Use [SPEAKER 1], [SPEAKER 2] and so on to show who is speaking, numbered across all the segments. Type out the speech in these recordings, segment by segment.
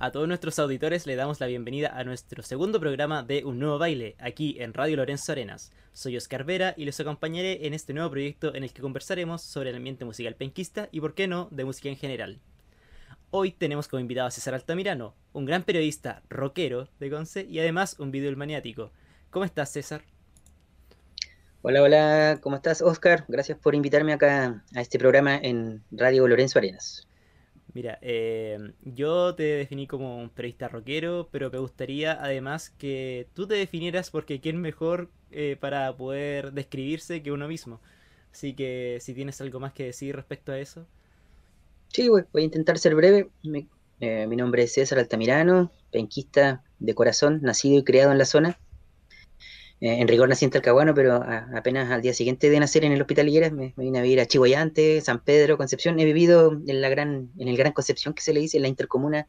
[SPEAKER 1] A todos nuestros auditores le damos la bienvenida a nuestro segundo programa de Un Nuevo Baile, aquí en Radio Lorenzo Arenas. Soy Oscar Vera y les acompañaré en este nuevo proyecto en el que conversaremos sobre el ambiente musical penquista y, por qué no, de música en general. Hoy tenemos como invitado a César Altamirano, un gran periodista rockero de Conce y además un video maniático. ¿Cómo estás, César?
[SPEAKER 2] Hola, hola, ¿cómo estás, Oscar? Gracias por invitarme acá a este programa en Radio Lorenzo Arenas.
[SPEAKER 1] Mira, eh, yo te definí como un periodista rockero, pero me gustaría además que tú te definieras porque quién mejor eh, para poder describirse que uno mismo. Así que si tienes algo más que decir respecto a eso.
[SPEAKER 2] Sí, voy, a intentar ser breve. Eh, mi nombre es César Altamirano, penquista de corazón, nacido y criado en la zona. Eh, en rigor nací en Talcahuano, pero apenas al día siguiente de nacer en el Hospital Higueras me, vine a vivir a Chihuayante, San Pedro, Concepción. He vivido en, la gran, en el Gran Concepción, que se le dice, en la intercomuna,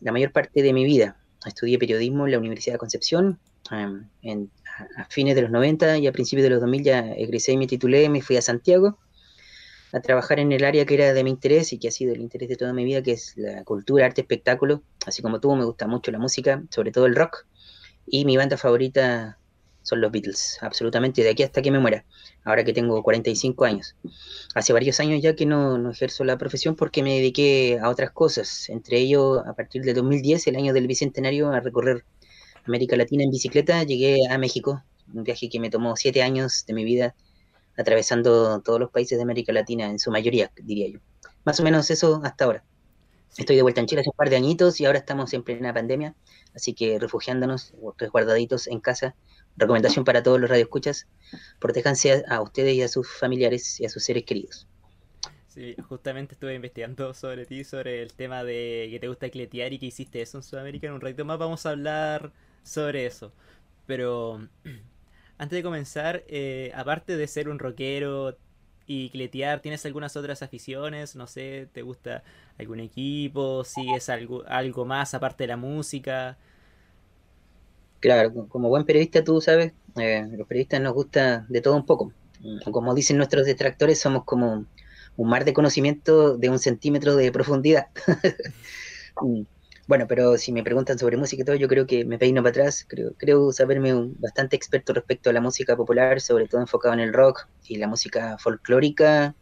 [SPEAKER 2] la mayor parte de mi vida. Estudié periodismo en la Universidad de Concepción. en, a, fines de los 90 y a principios de los 2000 ya egresé y me titulé, me fui a Santiago a trabajar en el área que era de mi interés y que ha sido el interés de toda mi vida, que es la cultura, arte, espectáculo. Así como tú, me gusta mucho la música, sobre todo el rock. Y mi banda favorita son los Beatles, absolutamente, de aquí hasta que me muera, ahora que tengo 45 años. Hace varios años ya que no, no, ejerzo la profesión porque me dediqué a otras cosas, entre ellos a partir de 2010, el año del Bicentenario, a recorrer América Latina en bicicleta, llegué a México, un viaje que me tomó siete años de mi vida, atravesando todos los países de América Latina, en su mayoría, diría yo. Más o menos eso hasta ahora. Estoy de vuelta en Chile hace un par de añitos y ahora estamos en plena pandemia, así que refugiándonos, resguardaditos en casa, recomendación para todos los radioescuchas, protéjanse a, ustedes y a sus familiares y a sus seres queridos.
[SPEAKER 1] Sí, justamente estuve investigando sobre ti, sobre el tema de que te gusta cletear y que hiciste eso en Sudamérica. En un ratito más vamos a hablar sobre eso. Pero antes de comenzar, eh, aparte de ser un rockero y cletear, ¿tienes algunas otras aficiones? No sé, ¿te gusta algún equipo? ¿Sigues algo, algo más aparte de la música?
[SPEAKER 2] Claro, como buen periodista tú sabes, eh, los periodistas nos gusta de todo un poco. Como dicen nuestros detractores, somos como un mar de conocimiento de un centímetro de profundidad. Mm. bueno, pero si me preguntan sobre música y todo, yo creo que me peino para atrás. Creo, creo saberme un, bastante experto respecto a la música popular, sobre todo enfocado en el rock y la música folclórica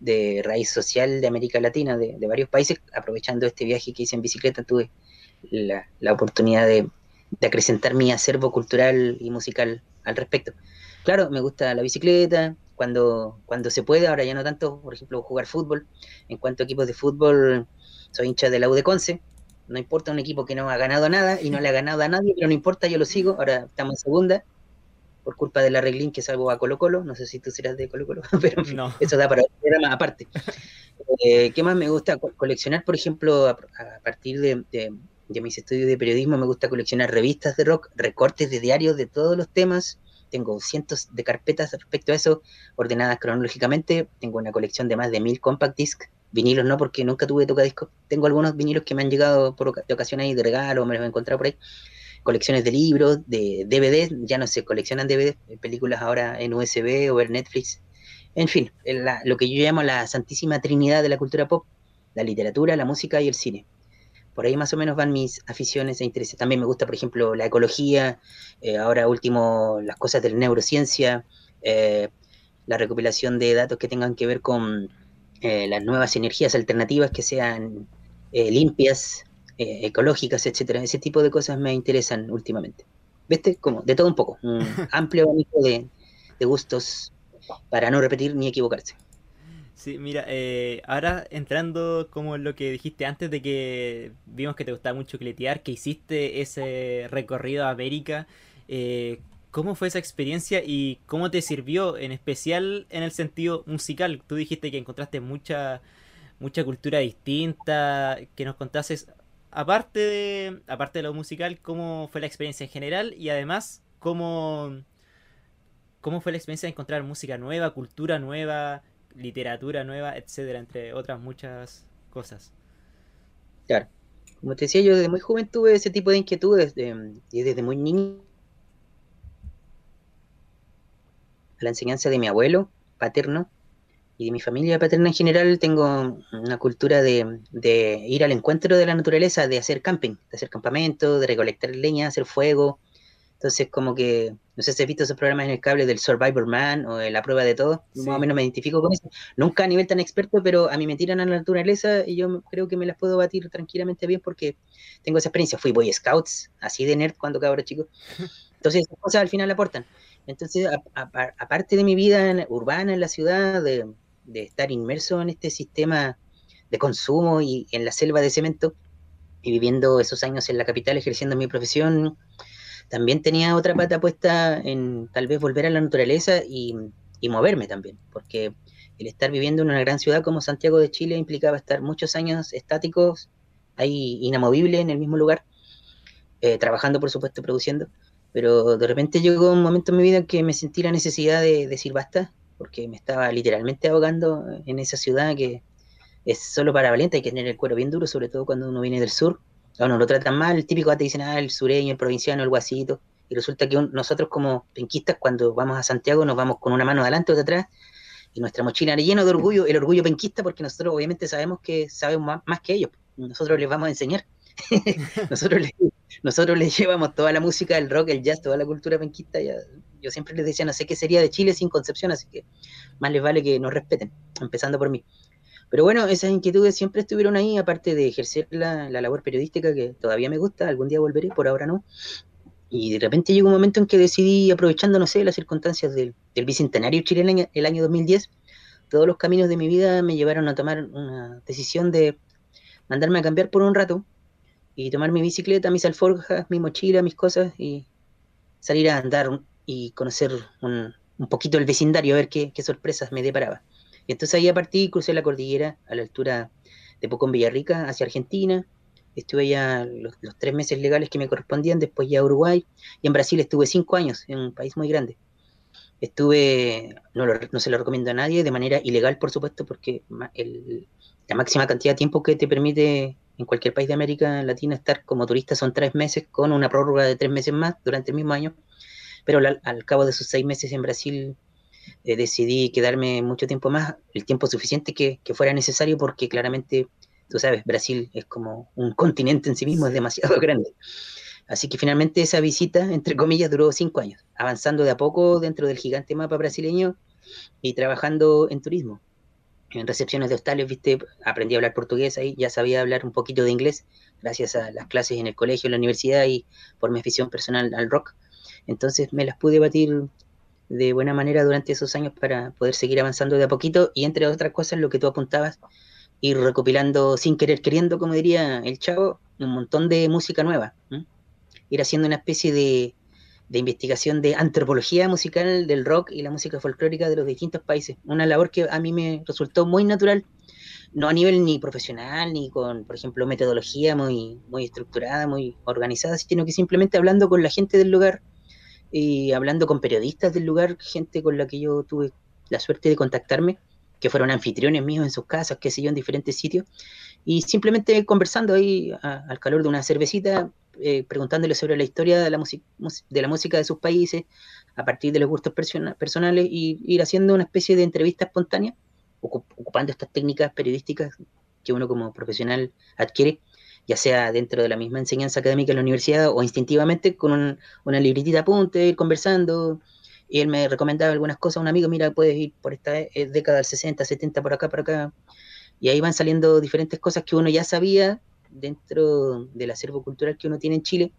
[SPEAKER 2] de raíz social de América Latina, de, varios países. Aprovechando este viaje que hice en bicicleta, tuve la oportunidad de de acrecentar mi acervo cultural y musical al respecto. Claro, me gusta la bicicleta, cuando, cuando se puede, ahora ya no tanto, por ejemplo, jugar fútbol. En cuanto a equipos de fútbol, soy hincha de la U de Conce. No importa un equipo que no ha ganado nada y no le ha ganado a nadie, pero no importa, yo lo sigo. Ahora estamos en segunda por culpa de la reglín que salvo a Colo Colo. No sé si tú serás de Colo Colo, pero eso da para otro más aparte. Eh, ¿Qué más me gusta? Coleccionar, por ejemplo, a, partir de, de mis estudios de periodismo me gusta coleccionar revistas de rock, recortes de diarios de todos los temas. Tengo cientos de carpetas respecto a eso, ordenadas cronológicamente. Tengo una colección de más de mil compact disc. Vinilos no, porque nunca tuve tocadiscos. Tengo algunos vinilos que me han llegado por de ahí de regalo, me los he encontrado por ahí. Colecciones de libros, de DVD, ya no se coleccionan DVD, películas ahora en USB o en Netflix. En fin, lo que yo llamo la santísima trinidad de la cultura pop, la literatura, la música y el cine por ahí más o menos van mis aficiones e intereses. También me gusta, por ejemplo, la ecología, eh, ahora último las cosas de la neurociencia, eh, la recopilación de datos que tengan que ver con eh, las nuevas energías alternativas que sean limpias, ecológicas, etcétera. Ese tipo de cosas me interesan últimamente. ¿Viste? Como de todo un poco, un amplio abanico de gustos para no repetir ni equivocarse.
[SPEAKER 1] Sí, mira, eh, ahora entrando como lo que dijiste antes de que vimos que te gustaba mucho cletear, que hiciste ese recorrido a América, eh, ¿cómo fue esa experiencia y cómo te sirvió, en especial en el sentido musical? Tú dijiste que encontraste mucha, mucha cultura distinta, que nos contases, aparte de, aparte de lo musical, cómo fue la experiencia en general y además cómo, cómo fue la experiencia de encontrar música nueva, cultura nueva literatura nueva, etcétera, entre otras muchas cosas.
[SPEAKER 2] Claro. Como te decía, yo desde muy joven tuve ese tipo de inquietudes, y desde muy niño. La enseñanza de mi abuelo paterno, y de mi familia paterna en general tengo una cultura de, de, ir al encuentro de la naturaleza, de hacer camping, de hacer campamento, de recolectar leña, hacer fuego. Entonces, como que, no sé si has visto esos programas en el cable del Survivor Man o de la prueba de todo, más o menos me identifico con eso. Nunca a nivel tan experto, pero a mí me tiran a la naturaleza y yo creo que me las puedo batir tranquilamente bien porque tengo esa experiencia. Fui Boy Scouts, así de nerd cuando cabro chico. Entonces, esas cosas al final aportan. Entonces, aparte de mi vida urbana en la ciudad, de, de estar inmerso en este sistema de consumo y en la selva de cemento y viviendo esos años en la capital ejerciendo mi profesión, también tenía otra pata puesta en tal vez volver a la naturaleza y, moverme también, porque el estar viviendo en una gran ciudad como Santiago de Chile implicaba estar muchos años estáticos, ahí inamovible en el mismo lugar, eh, trabajando por supuesto, produciendo, pero de repente llegó un momento en mi vida en que me sentí la necesidad de decir basta, porque me estaba literalmente ahogando en esa ciudad que es solo para valiente, hay que tener el cuero bien duro, sobre todo cuando uno viene del sur. A uno lo tratan mal, el típico te dicen, ah, el sureño, el provinciano, el guasito. Y resulta que nosotros como penquistas, cuando vamos a Santiago, nos vamos con una mano adelante o de atrás, y nuestra mochila llena de orgullo, el orgullo penquista, porque nosotros obviamente sabemos que sabemos más, que ellos. Nosotros les vamos a enseñar. nosotros, les, nosotros les llevamos toda la música, el rock, el jazz, toda la cultura penquista, ya, yo siempre les decía, no sé qué sería de Chile sin Concepción, así que más les vale que nos respeten, empezando por mí. Pero bueno, esas inquietudes siempre estuvieron ahí, aparte de ejercer la, labor periodística que todavía me gusta, algún día volveré, por ahora no. Y de repente llegó un momento en que decidí, aprovechando, no sé, las circunstancias del, bicentenario chileno el año 2010, todos los caminos de mi vida me llevaron a tomar una decisión de mandarme a cambiar por un rato y tomar mi bicicleta, mis alforjas, mi mochila, mis cosas y salir a andar y conocer un, poquito el vecindario, a ver qué, sorpresas me deparaba. Y entonces ahí a partir crucé la cordillera a la altura de Pocón Villarrica hacia Argentina. Estuve allá los, tres meses legales que me correspondían, después ya a Uruguay. Y en Brasil estuve cinco años, en un país muy grande. Estuve, no, se lo recomiendo a nadie, de manera ilegal, por supuesto, porque la máxima cantidad de tiempo que te permite en cualquier país de América Latina estar como turista son tres meses, con una prórroga de tres meses más durante el mismo año pero al, cabo de esos seis meses en Brasil eh, decidí quedarme mucho tiempo más, el tiempo suficiente que, fuera necesario, porque claramente, tú sabes, Brasil es como un continente en sí mismo, es demasiado grande. Así que finalmente esa visita, entre comillas, duró cinco años, avanzando de a poco dentro del gigante mapa brasileño y trabajando en turismo. En recepciones de hostales, viste, aprendí a hablar portugués ahí, ya sabía hablar un poquito de inglés, gracias a las clases en el colegio, en la universidad y por mi afición personal al rock. Entonces me las pude batir de buena manera durante esos años para poder seguir avanzando de a poquito y entre otras cosas lo que tú apuntabas, ir recopilando sin querer queriendo, como diría el chavo, un montón de música nueva. Ir haciendo una especie de, de, investigación de antropología musical del rock y la música folclórica de los distintos países. Una labor que a mí me resultó muy natural, no a nivel ni profesional, ni con, por ejemplo, metodología muy, muy estructurada, muy organizada, sino que simplemente hablando con la gente del lugar, y hablando con periodistas del lugar, gente con la que yo tuve la suerte de contactarme, que fueron anfitriones míos en sus casas, qué sé yo, en diferentes sitios, y simplemente conversando ahí al calor de una cervecita, eh, preguntándole sobre la historia de la, de la música de sus países, a partir de los gustos personales, y ir haciendo una especie de entrevista espontánea, ocupando estas técnicas periodísticas que uno como profesional adquiere ya sea dentro de la misma enseñanza académica en la universidad o instintivamente con una libretita apunte, ir conversando. Y él me recomendaba algunas cosas, un amigo, mira, puedes ir por esta eh, década del 60, 70, por acá, por acá. Y ahí van saliendo diferentes cosas que uno ya sabía dentro del acervo cultural que uno tiene en Chile,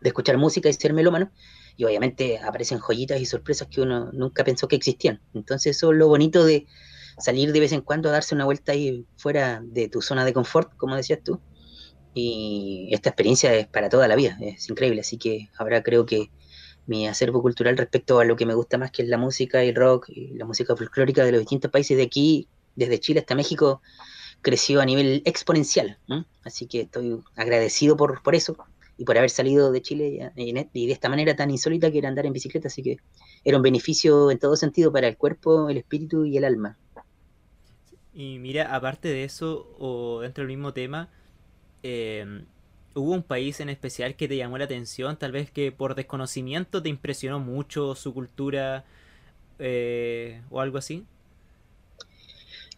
[SPEAKER 2] de escuchar música y ser melómano. Y obviamente aparecen joyitas y sorpresas que uno nunca pensó que existían. Entonces eso es lo bonito de salir de vez en cuando a darse una vuelta ahí fuera de tu zona de confort, como decías tú, y esta experiencia es para toda la vida, es increíble. Así que ahora creo que mi acervo cultural respecto a lo que me gusta más, que es la música y el rock y la música folclórica de los distintos países de aquí, desde Chile hasta México, creció a nivel exponencial. Así que estoy agradecido por, por eso y por haber salido de Chile y de esta manera tan insólita que era andar en bicicleta. Así que era un beneficio en todo sentido para el cuerpo, el espíritu y el alma.
[SPEAKER 1] Y mira, aparte de eso, o dentro del mismo tema, Em, ¿hubo un país en especial que te llamó la atención? Tal vez que por desconocimiento te impresionó mucho su cultura eh, o algo así.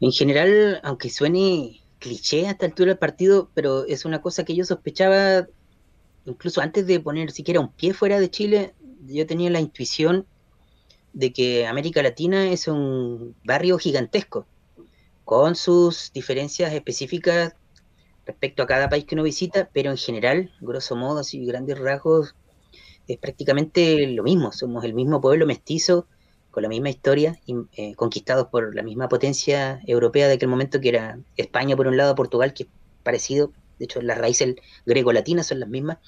[SPEAKER 2] En general, aunque suene cliché a esta altura del partido, pero es una cosa que yo sospechaba incluso antes de poner siquiera un pie fuera de Chile, yo tenía la intuición de que América Latina es un barrio gigantesco, con sus diferencias específicas respecto a cada país que uno visita, pero en general, grosso modo, así grandes rasgos, es prácticamente lo mismo, somos el mismo pueblo mestizo, con la misma historia, eh, conquistados por la misma potencia europea de aquel momento que era España por un lado, Portugal, que es parecido, de hecho las raíces greco-latinas son las mismas,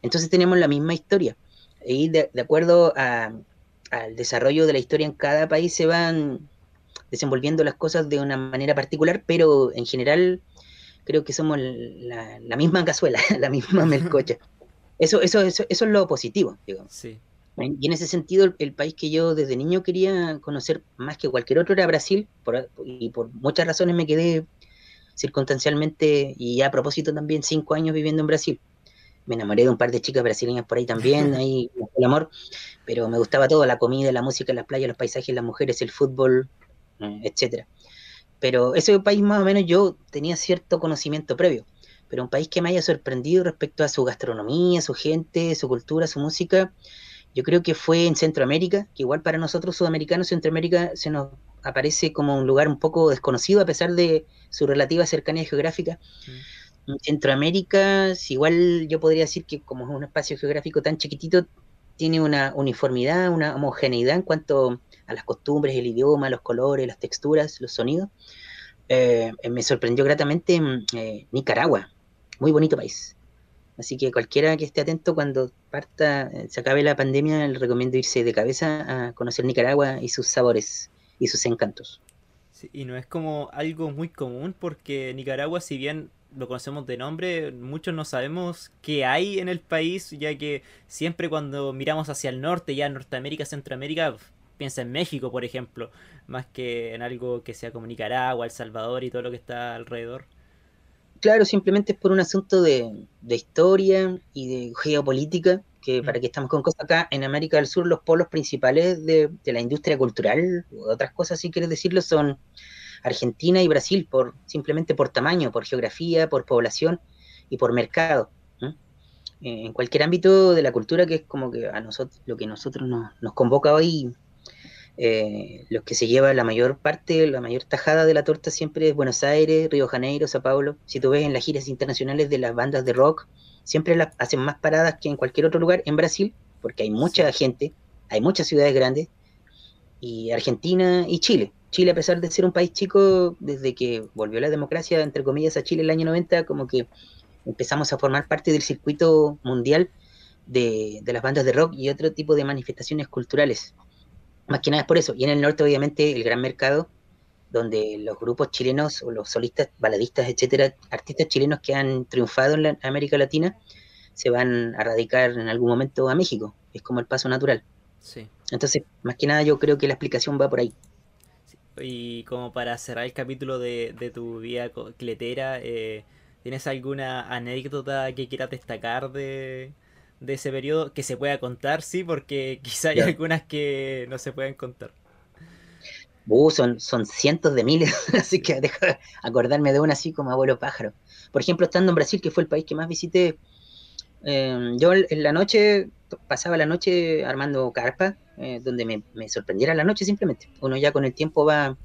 [SPEAKER 2] entonces tenemos la misma historia, y de, acuerdo al desarrollo de la historia en cada país se van desenvolviendo las cosas de una manera particular, pero en general creo que somos la, misma cazuela, la misma melcocha. Eso, eso, eso, eso es lo positivo, digamos. Sí. Y en ese sentido, el, país que yo desde niño quería conocer más que cualquier otro era Brasil, y por muchas razones me quedé circunstancialmente y a propósito también cinco años viviendo en Brasil. Me enamoré de un par de chicas brasileñas por ahí también, ahí el amor, pero me gustaba todo, la comida, la música, las playas, los paisajes, las mujeres, el fútbol, eh, etcétera. Pero ese país más o menos yo tenía cierto conocimiento previo, pero un país que me haya sorprendido respecto a su gastronomía, su gente, su cultura, su música, yo creo que fue en Centroamérica, que igual para nosotros sudamericanos Centroamérica se nos aparece como un lugar un poco desconocido a pesar de su relativa cercanía geográfica. Mm. En Centroamérica, igual yo podría decir que como es un espacio geográfico tan chiquitito, tiene una uniformidad, una homogeneidad en cuanto a las costumbres, el idioma, los colores, las texturas, los sonidos. Eh, me sorprendió gratamente mm, eh, Nicaragua, muy bonito país. Así que cualquiera que esté atento cuando parta, eh, se acabe la pandemia, le recomiendo irse de cabeza a conocer Nicaragua y sus sabores y sus encantos.
[SPEAKER 1] y no es como algo muy común porque Nicaragua, si bien lo conocemos de nombre, muchos no sabemos qué hay en el país, ya que siempre cuando miramos hacia el norte, ya Norteamérica, Centroamérica, piensa en México, por ejemplo, más que en algo que sea como Nicaragua, El Salvador y todo lo que está alrededor.
[SPEAKER 2] Claro, simplemente es por un asunto de, historia y de geopolítica, que mm. para que estamos con cosas acá, en América del Sur los polos principales de, la industria cultural, u otras cosas si quieres decirlo, son Argentina y Brasil, por simplemente por tamaño, por geografía, por población y por mercado. En cualquier ámbito de la cultura, que es como que a nosotros, lo que nosotros nos, nos convoca hoy eh, los que se lleva la mayor parte, la mayor tajada de la torta siempre es Buenos Aires, Río Janeiro, Sao Paulo. Si tú ves en las giras internacionales de las bandas de rock, siempre las hacen más paradas que en cualquier otro lugar en Brasil, porque hay mucha gente, hay muchas ciudades grandes, y Argentina y Chile. Chile, a pesar de ser un país chico, desde que volvió la democracia, entre comillas, a Chile en el año 90, como que empezamos a formar parte del circuito mundial de las bandas de rock y otro tipo de manifestaciones culturales. Más que nada es por eso. Y en el norte, obviamente, el gran mercado, donde los grupos chilenos o los solistas, baladistas, etcétera, artistas chilenos que han triunfado en América Latina, se van a radicar en algún momento a México. Es como el paso natural. Sí. Entonces, más que nada, yo creo que la explicación va por ahí.
[SPEAKER 1] Y como para cerrar el capítulo de, tu vida cletera, eh, ¿tienes alguna anécdota que quieras destacar de, de ese periodo que se pueda contar, sí, porque quizá hay algunas que no se pueden contar.
[SPEAKER 2] Uh, son, son cientos de miles, así que dejo acordarme de una así como abuelo pájaro. Por ejemplo, estando en Brasil, que fue el país que más visité, em, yo en la noche, pasaba la noche armando carpa, eh, donde me, me, sorprendiera la noche simplemente. Uno ya con el tiempo va,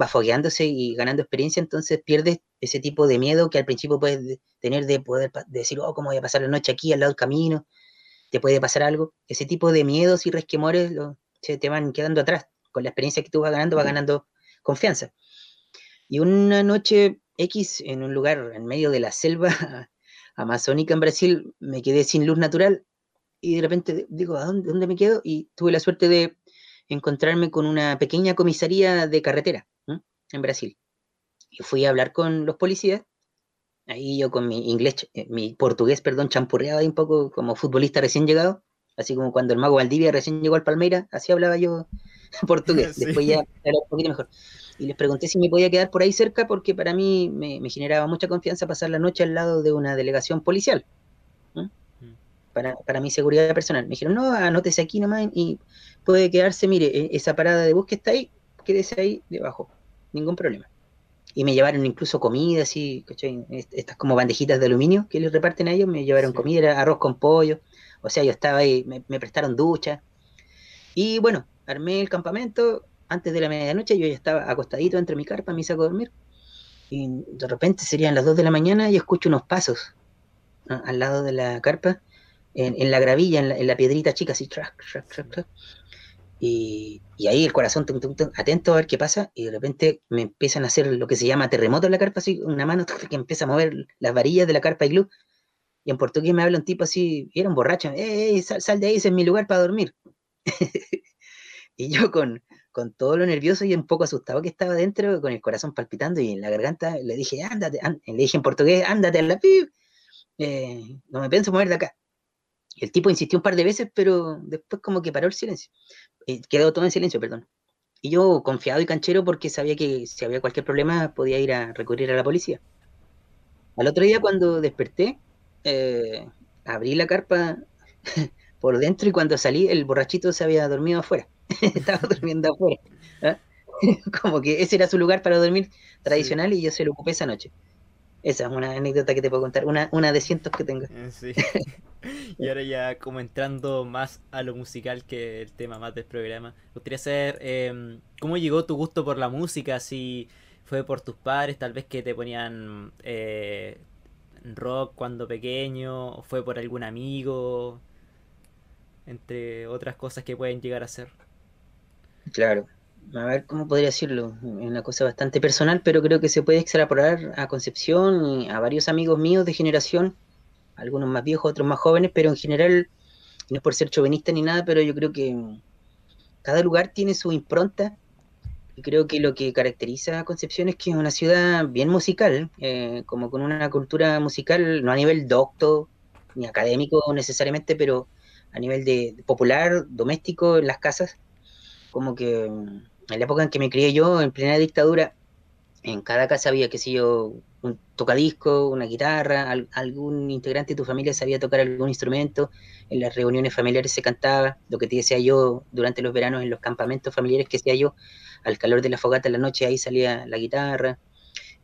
[SPEAKER 2] va fogueándose y ganando experiencia, entonces pierdes ese tipo de miedo que al principio puedes tener de poder decir, oh, ¿cómo voy a pasar la noche aquí al lado del camino? ¿Te puede pasar algo? Ese tipo de miedos y resquemores se te van quedando atrás. Con la experiencia que tú vas ganando, vas ganando confianza. Y una noche X en un lugar en medio de la selva amazónica en Brasil, me quedé sin luz natural y de repente digo, ¿a dónde, dónde me quedo? Y tuve la suerte de encontrarme con una pequeña comisaría de carretera en Brasil. Y fui a hablar con los policías, ahí yo con mi inglés, eh, mi portugués, perdón, champurreado ahí un poco como futbolista recién llegado, así como cuando el mago Valdivia recién llegó al Palmeira, así hablaba yo portugués, después ya era un poquito mejor. Y les pregunté si me podía quedar por ahí cerca porque para mí me, generaba mucha confianza pasar la noche al lado de una delegación policial. Mm. Para, para, mi seguridad personal. Me dijeron, no, anótese aquí nomás y puede quedarse, mire, e, esa parada de bus que está ahí, quédese ahí debajo ningún problema. y me llevaron incluso comida, así, ¿cachai? Estas como bandejitas de aluminio que les reparten a ellos, me llevaron comida, arroz con pollo, o sea, yo estaba ahí, me, prestaron ducha. Y bueno, armé el campamento, antes de la medianoche yo ya estaba acostadito entre mi carpa, mi saco de dormir, y de repente serían las 2 de la mañana y escucho unos pasos al lado de la carpa, en, la gravilla, en la, piedrita chica, así, track, track, track, track. Y, ahí el corazón atento a ver qué pasa, y de repente me empiezan a hacer lo que se llama terremoto en la carpa, así, una mano que empieza a mover las varillas de la carpa y glue, y en portugués me habla un tipo así, era un borracho, ¡eh, sal, de ahí, ese es mi lugar para dormir! y yo con, con todo lo nervioso y un poco asustado que estaba dentro, con el corazón palpitando y en la garganta, le dije, ándate, le dije en portugués, ándate a la pib, eh, no me pienso mover de acá. El tipo insistió un par de veces, pero después como que paró el silencio. Eh, quedó todo en silencio, perdón. Y yo confiado y canchero porque sabía que si había cualquier problema podía ir a recurrir a la policía. Al otro día cuando desperté, eh, abrí la carpa por dentro y cuando salí el borrachito se había dormido afuera. Estaba durmiendo afuera. ¿ah? Como que ese era su lugar para dormir tradicional y yo se lo ocupé esa noche. Esa es una anécdota que te puedo contar, una, una de cientos que tengo. Eh, sí.
[SPEAKER 1] y ahora ya como entrando más a lo musical que el tema más del programa, me gustaría saber em, cómo llegó tu gusto por la música, si fue por tus padres, tal vez que te ponían eh, rock cuando pequeño, o fue por algún amigo, entre otras cosas que pueden llegar a ser.
[SPEAKER 2] Claro, a ver cómo podría decirlo, es una cosa bastante personal, pero creo que se puede extrapolar a Concepción y a varios amigos míos de generación, algunos más viejos, otros más jóvenes, pero en general, no es por ser chauvinista ni nada, pero yo creo que cada lugar tiene su impronta y creo que lo que caracteriza a Concepción es que es una ciudad bien musical, eh, como con una cultura musical, no a nivel docto ni académico necesariamente, pero a nivel de popular, doméstico, en las casas, como que en la época en que me crié yo, en plena dictadura, en cada casa había, qué sé yo, un tocadisco, una guitarra, algún integrante de tu familia sabía tocar algún instrumento, en las reuniones familiares se cantaba, lo que te decía yo durante los veranos en los campamentos familiares que hacía yo, al calor de la fogata en la noche ahí salía la guitarra.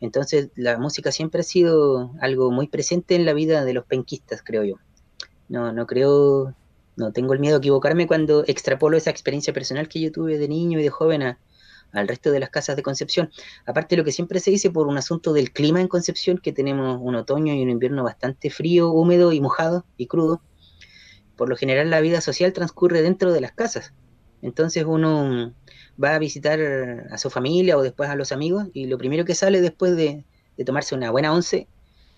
[SPEAKER 2] Entonces la música siempre ha sido algo muy presente en la vida de los penquistas, creo yo. No, no creo no tengo el miedo a equivocarme cuando extrapolo esa experiencia personal que yo tuve de niño y de joven al resto de las casas de Concepción. Aparte lo que siempre se dice por un asunto del clima en Concepción, que tenemos un otoño y un invierno bastante frío, húmedo y mojado y crudo, por lo general la vida social transcurre dentro de las casas. Entonces uno va a visitar a su familia o después a los amigos y lo primero que sale después de, de tomarse una buena once,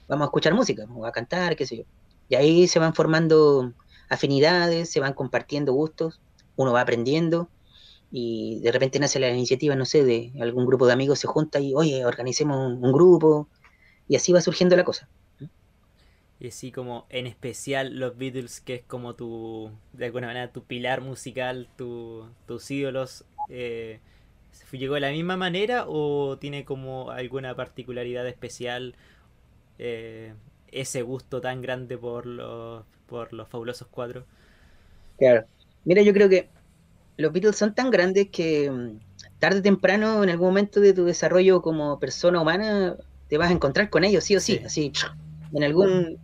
[SPEAKER 2] vamos a escuchar música o a cantar, qué sé yo. Y ahí se van formando afinidades, se van compartiendo gustos, uno va aprendiendo y de repente nace la iniciativa, no sé, de algún grupo de amigos se junta y, oye, organicemos un, grupo y así va surgiendo la cosa.
[SPEAKER 1] Y así como en especial los Beatles, que es como tu, de alguna manera, tu pilar musical, tu, tus ídolos, eh, ¿llegó de la misma manera o tiene como alguna particularidad especial eh, ese gusto tan grande por los por los fabulosos cuatro.
[SPEAKER 2] Claro. Mira, yo creo que los Beatles son tan grandes que mm, tarde o temprano, en algún momento de tu desarrollo como persona humana, te vas a encontrar con ellos, sí o sí, así, en algún,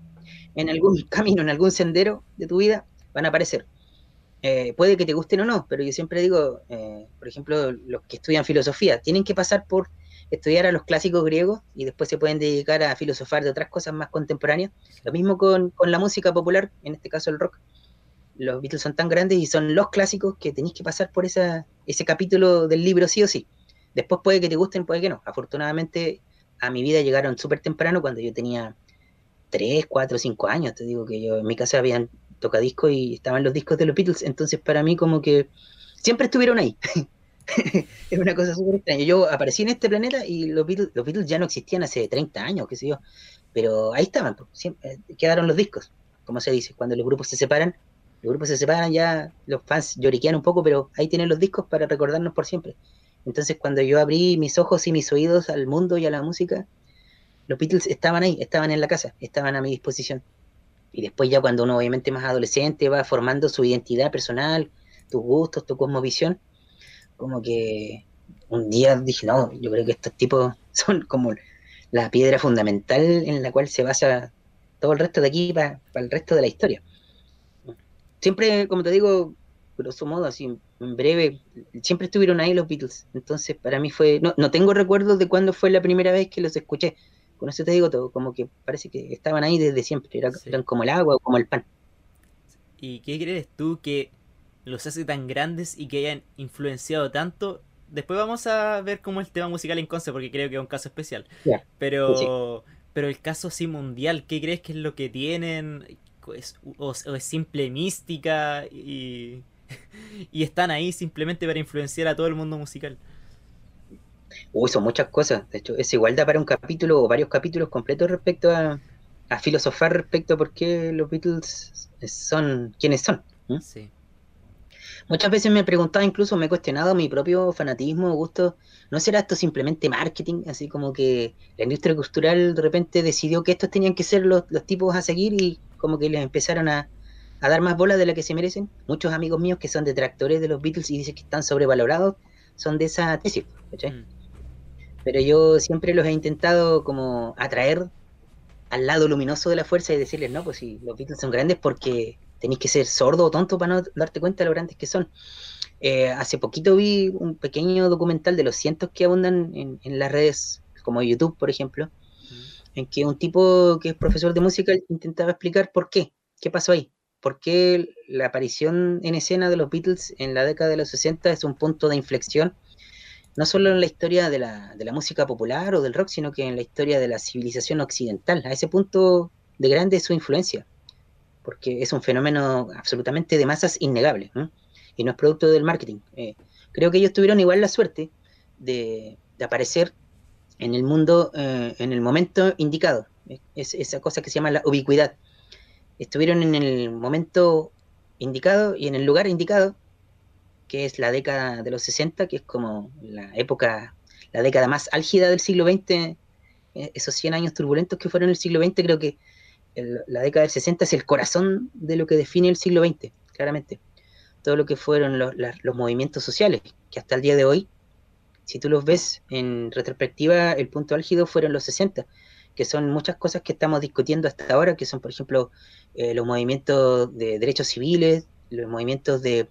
[SPEAKER 2] en algún camino, en algún sendero de tu vida, van a aparecer. Eh, puede que te gusten o no, pero yo siempre digo, eh, por ejemplo, los que estudian filosofía, tienen que pasar por estudiar a los clásicos griegos y después se pueden dedicar a filosofar de otras cosas más contemporáneas. Lo mismo con, la música popular, en este caso el rock. Los Beatles son tan grandes y son los clásicos que tenéis que pasar por ese capítulo del libro sí o sí. Después puede que te gusten, puede que no. Afortunadamente a mi vida llegaron súper temprano cuando yo tenía 3, 4, 5 años. Te digo que yo en mi casa habían tocadiscos y estaban los discos de los Beatles. Entonces para mí como que siempre estuvieron ahí. es una cosa súper extraña. Yo aparecí en este planeta y los Beatles, ya no existían hace 30 años, qué sé yo. Pero ahí estaban, siempre, eh, quedaron los discos, como se dice. Cuando los grupos se separan, los grupos se separan ya, los fans lloriquean un poco, pero ahí tienen los discos para recordarnos por siempre. Entonces cuando yo abrí mis ojos y mis oídos al mundo y a la música, los Beatles estaban ahí, estaban en la casa, estaban a mi disposición. Y después ya cuando uno obviamente más adolescente va formando su identidad personal, tus gustos, tu cosmovisión, como que un día dije, no, yo creo que estos tipos son como la piedra fundamental en la cual se basa todo el resto de aquí para, el resto de la historia. Siempre, como te digo, grosso modo, así en breve, siempre estuvieron ahí los Beatles. Entonces, para mí fue. No, no tengo recuerdos de cuándo fue la primera vez que los escuché. Con eso te digo todo, como que parece que estaban ahí desde siempre. eran como el agua o como el pan.
[SPEAKER 1] ¿Y qué crees tú que los hace tan grandes y que hayan influenciado tanto después vamos a ver cómo es el tema musical en Conce, porque creo que es un caso especial. Pero, pero el caso sí mundial, ¿qué crees que es lo que tienen? O, es simple mística y, y están ahí simplemente para influenciar a todo el mundo musical.
[SPEAKER 2] Uy, son muchas cosas. De hecho, es igual da para un capítulo o varios capítulos completos respecto a, a filosofar respecto a por qué los Beatles son quienes son. Sí. Muchas veces me he preguntado, incluso me he cuestionado mi propio fanatismo, gusto. ¿No será esto simplemente marketing? Así como que la industria cultural de repente decidió que estos tenían que ser los, tipos a seguir y como que les empezaron a, dar más bola de la que se merecen. Muchos amigos míos que son detractores de los Beatles y dicen que están sobrevalorados son de esa tesis. Mm. Pero yo siempre los he intentado como atraer al lado luminoso de la fuerza y decirles, no, pues si los Beatles son grandes porque tenéis que ser sordo o tonto para no darte cuenta de lo grandes que son. Eh, hace poquito vi un pequeño documental de los cientos que abundan en, las redes, como YouTube, por ejemplo, en que un tipo que es profesor de música intentaba explicar por qué, qué pasó ahí, por qué la aparición en escena de los Beatles en la década de los 60 es un punto de inflexión, no solo en la historia de la, de la música popular o del rock, sino que en la historia de la civilización occidental. A ese punto de grande es su influencia porque es un fenómeno absolutamente de masas innegable y no es producto del marketing. Eh, creo que ellos tuvieron igual la suerte de, aparecer en el mundo eh, en el momento indicado, es esa cosa que se llama la ubicuidad. Estuvieron en el momento indicado y en el lugar indicado, que es la década de los 60, que es como la época, la década más álgida del siglo XX, eh, esos 100 años turbulentos que fueron el siglo XX, creo que la década del 60 es el corazón de lo que define el siglo XX, claramente. Todo lo que fueron los, movimientos sociales, que hasta el día de hoy, si tú los ves en retrospectiva, el punto álgido fueron los 60, que son muchas cosas que estamos discutiendo hasta ahora, que son, por ejemplo, eh, los movimientos de derechos civiles, los movimientos de,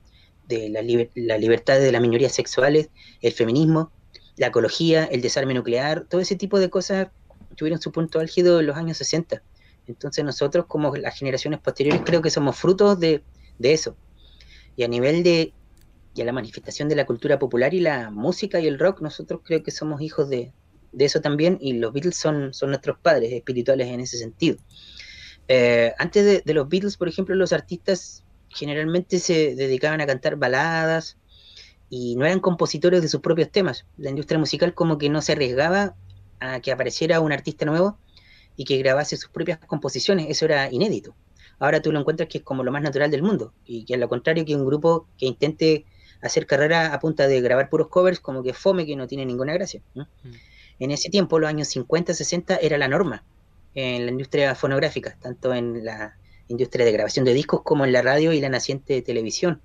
[SPEAKER 2] la, la libertad de las minorías sexuales, el feminismo, la ecología, el desarme nuclear, todo ese tipo de cosas tuvieron su punto álgido en los años 60. Entonces nosotros como las generaciones posteriores creo que somos frutos de, eso. Y a nivel de y a la manifestación de la cultura popular y la música y el rock, nosotros creo que somos hijos de, eso también y los Beatles son, son nuestros padres espirituales en ese sentido. Eh, antes de, los Beatles, por ejemplo, los artistas generalmente se dedicaban a cantar baladas y no eran compositores de sus propios temas. La industria musical como que no se arriesgaba a que apareciera un artista nuevo y que grabase sus propias composiciones. Eso era inédito. Ahora tú lo encuentras que es como lo más natural del mundo y que a lo contrario que un grupo que intente hacer carrera a punta de grabar puros covers como que fome que no tiene ninguna gracia. Mm. En ese tiempo, los años 50, 60, era la norma en la industria fonográfica, tanto en la industria de grabación de discos como en la radio y la naciente televisión.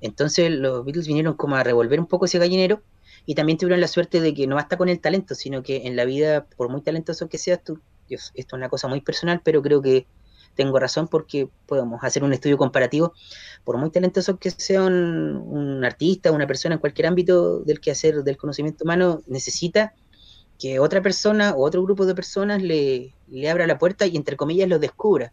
[SPEAKER 2] Entonces los Beatles vinieron como a revolver un poco ese gallinero y también tuvieron la suerte de que no basta con el talento, sino que en la vida, por muy talentoso que seas, tú esto es una cosa muy personal, pero creo que tengo razón porque podemos hacer un estudio comparativo. Por muy talentoso que sea un, artista, una persona en cualquier ámbito del quehacer del conocimiento humano, necesita que otra persona o otro grupo de personas le, abra la puerta y entre comillas lo descubra.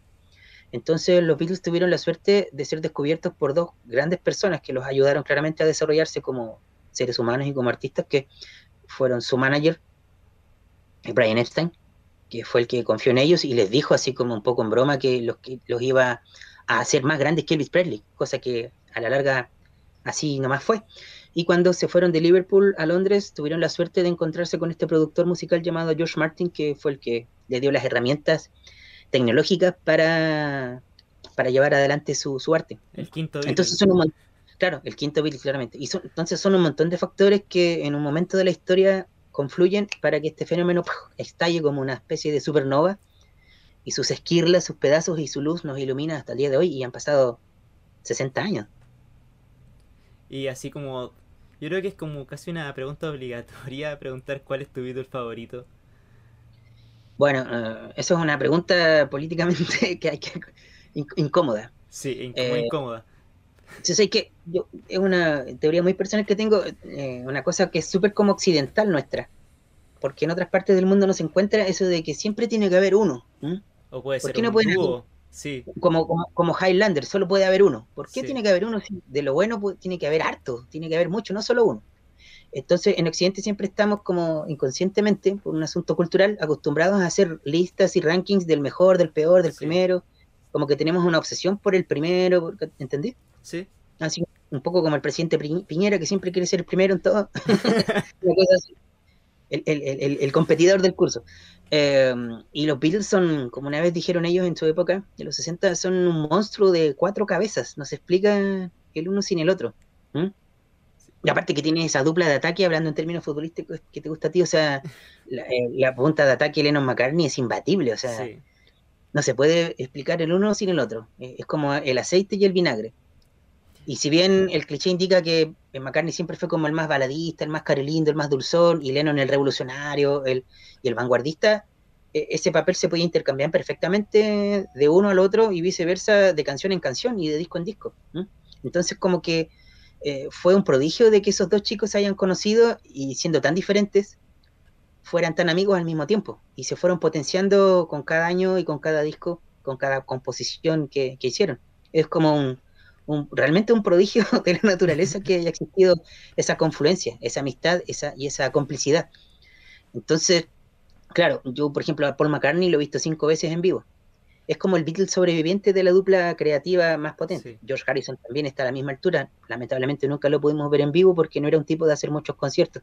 [SPEAKER 2] Entonces los Beatles tuvieron la suerte de ser descubiertos por dos grandes personas que los ayudaron claramente a desarrollarse como seres humanos y como artistas, que fueron su manager, Brian Epstein, que fue el que confió en ellos y les dijo así como un poco en broma que los, que los iba a hacer más grandes que Elvis Presley, cosa que a la larga así nomás fue. Y cuando se fueron de Liverpool a Londres, tuvieron la suerte de encontrarse con este productor musical llamado George Martin, que fue el que le dio las herramientas tecnológicas para, para llevar adelante su, arte.
[SPEAKER 1] El quinto
[SPEAKER 2] Entonces son un claro, el quinto Beatle claramente. Y entonces son un montón de factores que en un momento de la historia confluyen para que este fenómeno estalle como una especie de supernova y sus esquirlas, sus pedazos y su luz nos ilumina hasta el día de hoy y han pasado 60 años.
[SPEAKER 1] Y así como Yo creo que es como casi una pregunta obligatoria preguntar cuál es tu Beatle favorito.
[SPEAKER 2] Bueno, eh, eso es una pregunta políticamente que hay que incómoda.
[SPEAKER 1] Sí, muy eh, incómoda.
[SPEAKER 2] Sí, que yo, es una teoría muy personal que tengo, eh, una cosa que es súper como occidental nuestra, porque en otras partes del mundo no se encuentra eso de que siempre tiene que haber uno.
[SPEAKER 1] O puede ser un no Sí.
[SPEAKER 2] Como, como, Highlander, solo puede haber uno. ¿Por qué tiene que haber uno? De lo bueno tiene que haber harto, tiene que haber mucho, no solo uno. Entonces, en Occidente siempre estamos como inconscientemente, por un asunto cultural, acostumbrados a hacer listas y rankings del mejor, del peor, del primero. Como que tenemos una obsesión por el primero, ¿entendí?
[SPEAKER 1] Sí.
[SPEAKER 2] Así, un poco como el presidente Piñera, que siempre quiere ser el primero en todo. una cosa así. El, el, el, competidor del curso. Eh, y los Beatles son, como una vez dijeron ellos en su época, de los 60, son un monstruo de cuatro cabezas. No se explica el uno sin el otro. Y aparte que tiene esa dupla de ataque, hablando en términos futbolísticos, que te gusta a ti, o sea, la, eh, punta de ataque Lennon McCartney es imbatible, o sea, no se puede explicar el uno sin el otro. Eh, es como el aceite y el vinagre. Y si bien el cliché indica que McCartney siempre fue como el más baladista, el más carelindo, el más dulzón, y Lennon el revolucionario el, y el vanguardista, e, ese papel se podía intercambiar perfectamente de uno al otro y viceversa, de canción en canción y de disco en disco. Entonces, como que eh, fue un prodigio de que esos dos chicos se hayan conocido y siendo tan diferentes, fueran tan amigos al mismo tiempo y se fueron potenciando con cada año y con cada disco, con cada composición que, hicieron. Es como un, realmente un prodigio de la naturaleza que haya existido esa confluencia, esa amistad esa, y esa complicidad. Entonces, claro, yo por ejemplo a Paul McCartney lo he visto cinco veces en vivo es como el Beatles sobreviviente de la dupla creativa más potente. George Harrison también está a la misma altura. Lamentablemente nunca lo pudimos ver en vivo porque no era un tipo de hacer muchos conciertos.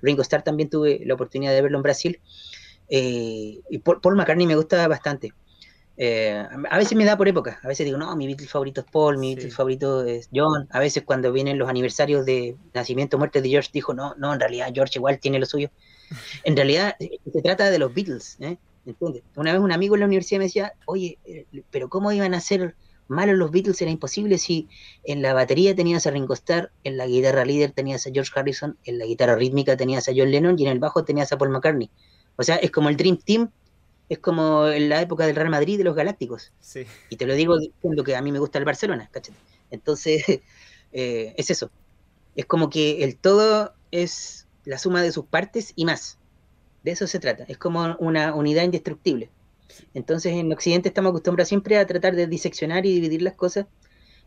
[SPEAKER 2] Ringo Starr también tuve la oportunidad de verlo en Brasil. Eh, y Paul, McCartney me gusta bastante. Eh, a veces me da por época. A veces digo, no, mi Beatles favorito es Paul, mi Beatles favorito es John. A veces cuando vienen los aniversarios de nacimiento o muerte de George, dijo, no, no, en realidad George igual tiene lo suyo. En realidad eh, se trata de los Beatles. ¿eh? Una vez un amigo en la universidad me decía, oye, eh, pero ¿cómo iban a ser malos los Beatles? Era imposible si en la batería tenías a Ringo Starr, en la guitarra líder tenías a George Harrison, en la guitarra rítmica tenías a John Lennon y en el bajo tenías a Paul McCartney. O sea, es como el Dream Team, es como en la época del Real Madrid de los Galácticos. Y te lo digo diciendo que a mí me gusta el Barcelona. Entonces, eh, es eso. Es como que el todo es la suma de sus partes y más. De eso se trata. Es como una unidad indestructible. Entonces en Occidente estamos acostumbrados siempre a tratar de diseccionar y dividir las cosas.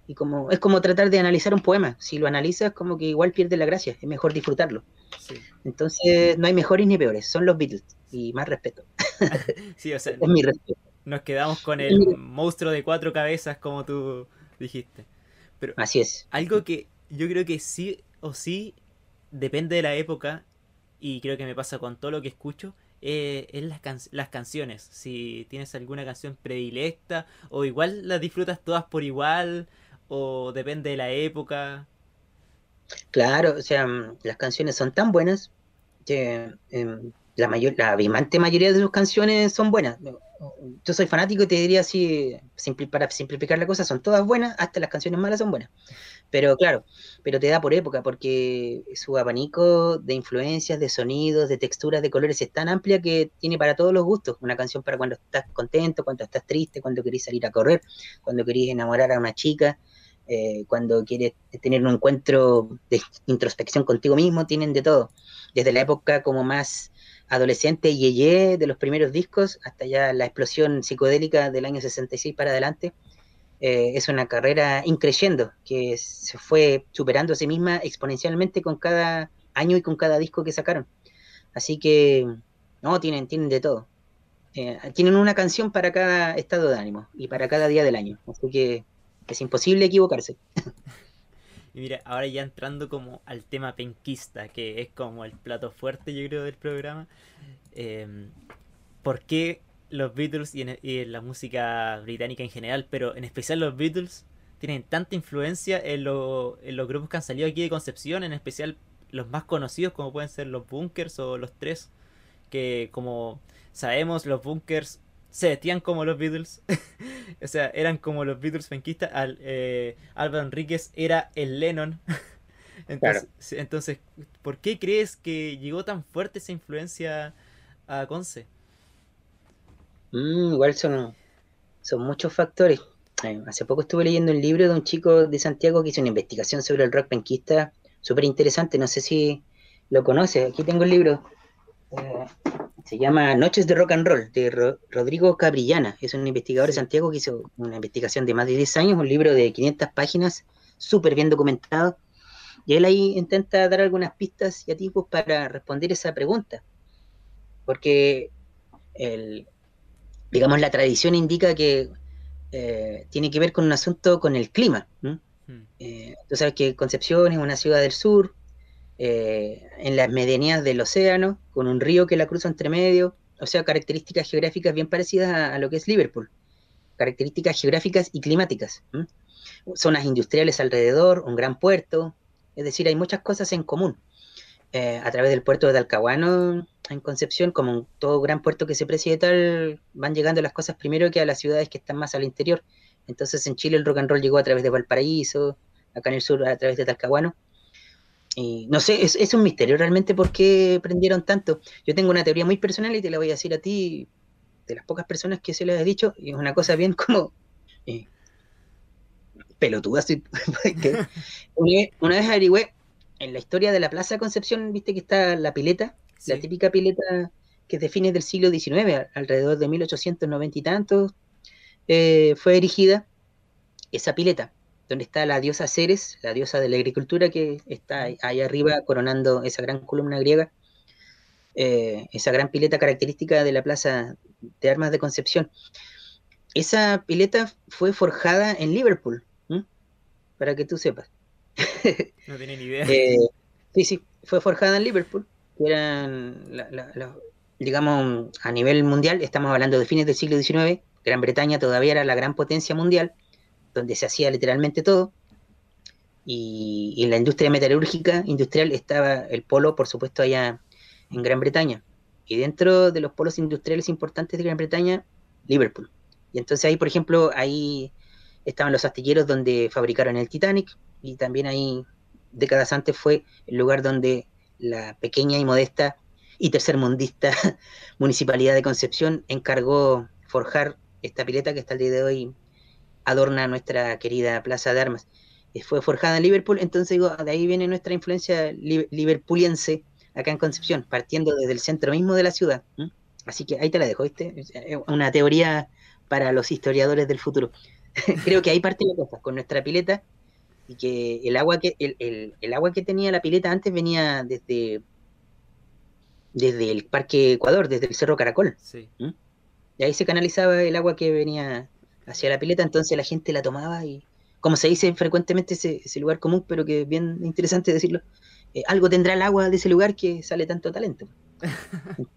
[SPEAKER 2] Y como es como tratar de analizar un poema. Si lo analizas, como que igual pierde la gracia. Es mejor disfrutarlo. Entonces no hay mejores ni peores. Son los Beatles. Y más respeto.
[SPEAKER 1] sí, o sea, es mi respeto. Nos quedamos con el monstruo de cuatro cabezas, como tú dijiste. Pero
[SPEAKER 2] Así es.
[SPEAKER 1] Algo que yo creo que sí o sí depende de la época y creo que me pasa con todo lo que escucho, eh, es las, las canciones. Si tienes alguna canción predilecta, o igual las disfrutas todas por igual, o depende de la época.
[SPEAKER 2] Claro, o sea, mm, las canciones son tan buenas que em, la, mayor, la abismante mayoría de sus canciones son buenas. Yo soy fanático y te diría así, para simplificar la cosa, son todas buenas, hasta las canciones malas son buenas. Pero claro, pero te da por época, porque su abanico de influencias, de sonidos, de texturas, de colores es tan amplia que tiene para todos los gustos. Una canción para cuando estás contento, cuando estás triste, cuando querés salir a correr, cuando querés enamorar a una chica, eh, cuando quieres tener un encuentro de introspección contigo mismo, tienen de todo. Desde la época como más adolescente yeye de los primeros discos hasta ya la explosión psicodélica del año 66 para adelante eh, es una carrera increyendo que se fue superando a sí misma exponencialmente con cada año y con cada disco que sacaron. Así que, no, tienen, tienen de todo. Eh, tienen una canción para cada estado de ánimo y para cada día del año. Así que es imposible equivocarse.
[SPEAKER 1] Y mira, ahora ya entrando como al tema penquista, que es como el plato fuerte, yo creo, del programa. Eh, ¿Por qué los Beatles y en, la música británica en general, pero en especial los Beatles, tienen tanta influencia en, en los grupos que han salido aquí de Concepción, en especial los más conocidos como pueden ser los Bunkers o los Tres, que como sabemos los Bunkers se vestían como los Beatles, o sea, eran como los Beatles penquistas, Al, eh, Álvaro Enríquez era el Lennon, entonces, entonces, ¿por qué crees que llegó tan fuerte esa influencia a Conce?
[SPEAKER 2] Mm, igual son, son muchos factores. Eh, hace poco estuve leyendo un libro de un chico de Santiago que hizo una investigación sobre el rock penquista súper interesante. No sé si lo conoce. Aquí tengo el libro. Eh, se llama Noches de Rock and Roll, de Rodrigo Cabrillana. Es un investigador de Santiago que hizo una investigación de más de 10 años, un libro de 500 páginas, súper bien documentado. Y él ahí intenta dar algunas pistas y atisbos para responder esa pregunta. Porque, el, digamos, la tradición indica que eh, tiene que ver con un asunto con el clima. Hmm. Eh, tú sabes que Concepción es una ciudad del sur, eh, en las medianías del océano, con un río que la cruza entre medio, o sea, características geográficas bien parecidas a, lo que es Liverpool, características geográficas y climáticas, zonas industriales alrededor, un gran puerto, es decir, hay muchas cosas en común. Eh, a través del puerto de Talcahuano, en Concepción, como todo gran puerto que se preside tal, van llegando las cosas primero que a las ciudades que están más al interior. Entonces en Chile el rock and roll llegó a través de Valparaíso, acá en el sur a través de Talcahuano, y no sé, es, un misterio realmente por qué prendieron tanto. Yo tengo una teoría muy personal y te la voy a decir a ti, de las pocas personas que se les he dicho, y es una cosa bien como eh, pelotuda. una, vez averigüé en la historia de la Plaza Concepción, viste que está la pileta, la típica pileta que es de fines del siglo XIX, alrededor de 1890 y tantos, eh, fue erigida esa pileta donde está la diosa Ceres, la diosa de la agricultura que está ahí arriba coronando esa gran columna griega, eh, esa gran pileta característica de la Plaza de Armas de Concepción. Esa pileta fue forjada en Liverpool, para que tú sepas.
[SPEAKER 1] no ni idea.
[SPEAKER 2] Eh, sí, sí, fue forjada en Liverpool, que eran, digamos, a nivel mundial, estamos hablando de fines del siglo XIX, Gran Bretaña todavía era la gran potencia mundial, donde se hacía literalmente todo. Y, en la industria metalúrgica industrial estaba el polo, por supuesto, allá en Gran Bretaña. Y dentro de los polos industriales importantes de Gran Bretaña, Liverpool. Y entonces ahí, por ejemplo, ahí estaban los astilleros donde fabricaron el Titanic. Y también ahí, décadas antes, fue el lugar donde la pequeña y modesta y tercermundista municipalidad de Concepción encargó forjar esta pileta que está el día de hoy adorna nuestra querida Plaza de Armas. Eh, fue forjada en Liverpool, entonces digo, de ahí viene nuestra influencia liverpuliense acá en Concepción, partiendo desde el centro mismo de la ciudad. Así que ahí te la dejo, ¿viste? Una teoría para los historiadores del futuro. Creo que ahí parte la cosa, con nuestra pileta, y que el agua que, el, agua que tenía la pileta antes venía desde, desde el Parque Ecuador, desde el Cerro Caracol. Sí. Y ahí se canalizaba el agua que venía hacia la pileta, entonces la gente la tomaba y, como se dice frecuentemente, ese, ese lugar común, pero que es bien interesante decirlo, eh, algo tendrá el agua de ese lugar que sale tanto talento.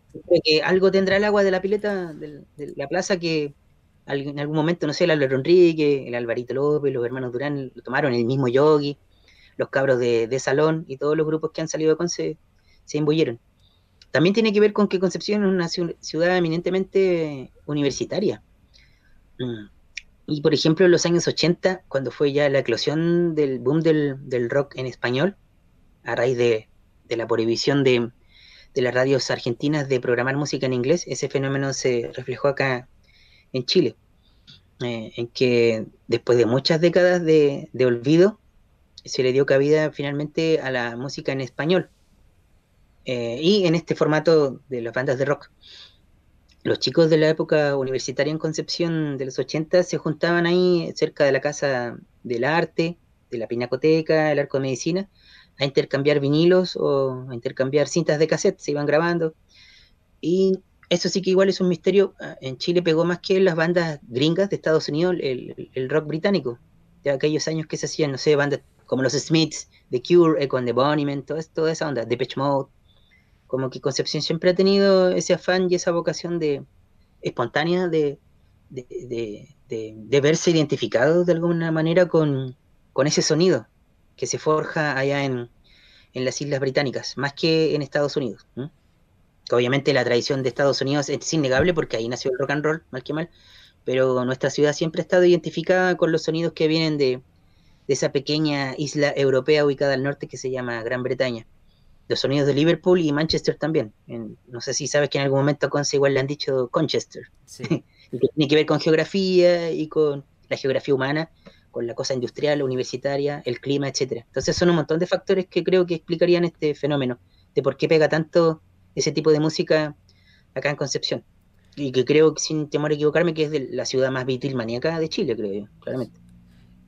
[SPEAKER 2] que algo tendrá el agua de la pileta, de, la plaza, que en algún momento, no sé, el Álvaro Enrique, el Alvarito López, los hermanos Durán lo tomaron, el mismo Yogi, los cabros de, de Salón y todos los grupos que han salido de Conce se embuyeron. También tiene que ver con que Concepción es una ciudad eminentemente universitaria. Mm. Y por ejemplo, en los años 80, cuando fue ya la eclosión del boom del, rock en español, a raíz de, la prohibición de, las radios argentinas de programar música en inglés, ese fenómeno se reflejó acá en Chile, eh, en que después de muchas décadas de, olvido, se le dio cabida finalmente a la música en español eh, y en este formato de las bandas de rock los chicos de la época universitaria en Concepción de los 80 se juntaban ahí cerca de la Casa del Arte, de la Pinacoteca, el Arco de Medicina, a intercambiar vinilos o a intercambiar cintas de cassette, se iban grabando. Y eso sí que igual es un misterio. Ah, en Chile pegó más que las bandas gringas de Estados Unidos el, rock británico. De aquellos años que se hacían, no sé, bandas como los Smiths, The Cure, Echo the Bunnymen, toda esa onda, Depeche Mode como que Concepción siempre ha tenido ese afán y esa vocación de espontánea de, de, verse identificado de alguna manera con, ese sonido que se forja allá en, las Islas Británicas, más que en Estados Unidos. Obviamente la tradición de Estados Unidos es innegable porque ahí nació el rock and roll, mal que mal, pero nuestra ciudad siempre ha estado identificada con los sonidos que vienen de, de esa pequeña isla europea ubicada al norte que se llama Gran Bretaña. Los sonidos de Liverpool y Manchester también. no sé si sabes que en algún momento a Conce igual le han dicho Conchester. y que tiene que ver con geografía y con la geografía humana, con la cosa industrial, universitaria, el clima, etcétera. Entonces son un montón de factores que creo que explicarían este fenómeno de por qué pega tanto ese tipo de música acá en Concepción. Y que creo, sin temor a equivocarme, que es de la ciudad más maníaca de Chile, creo yo, claramente.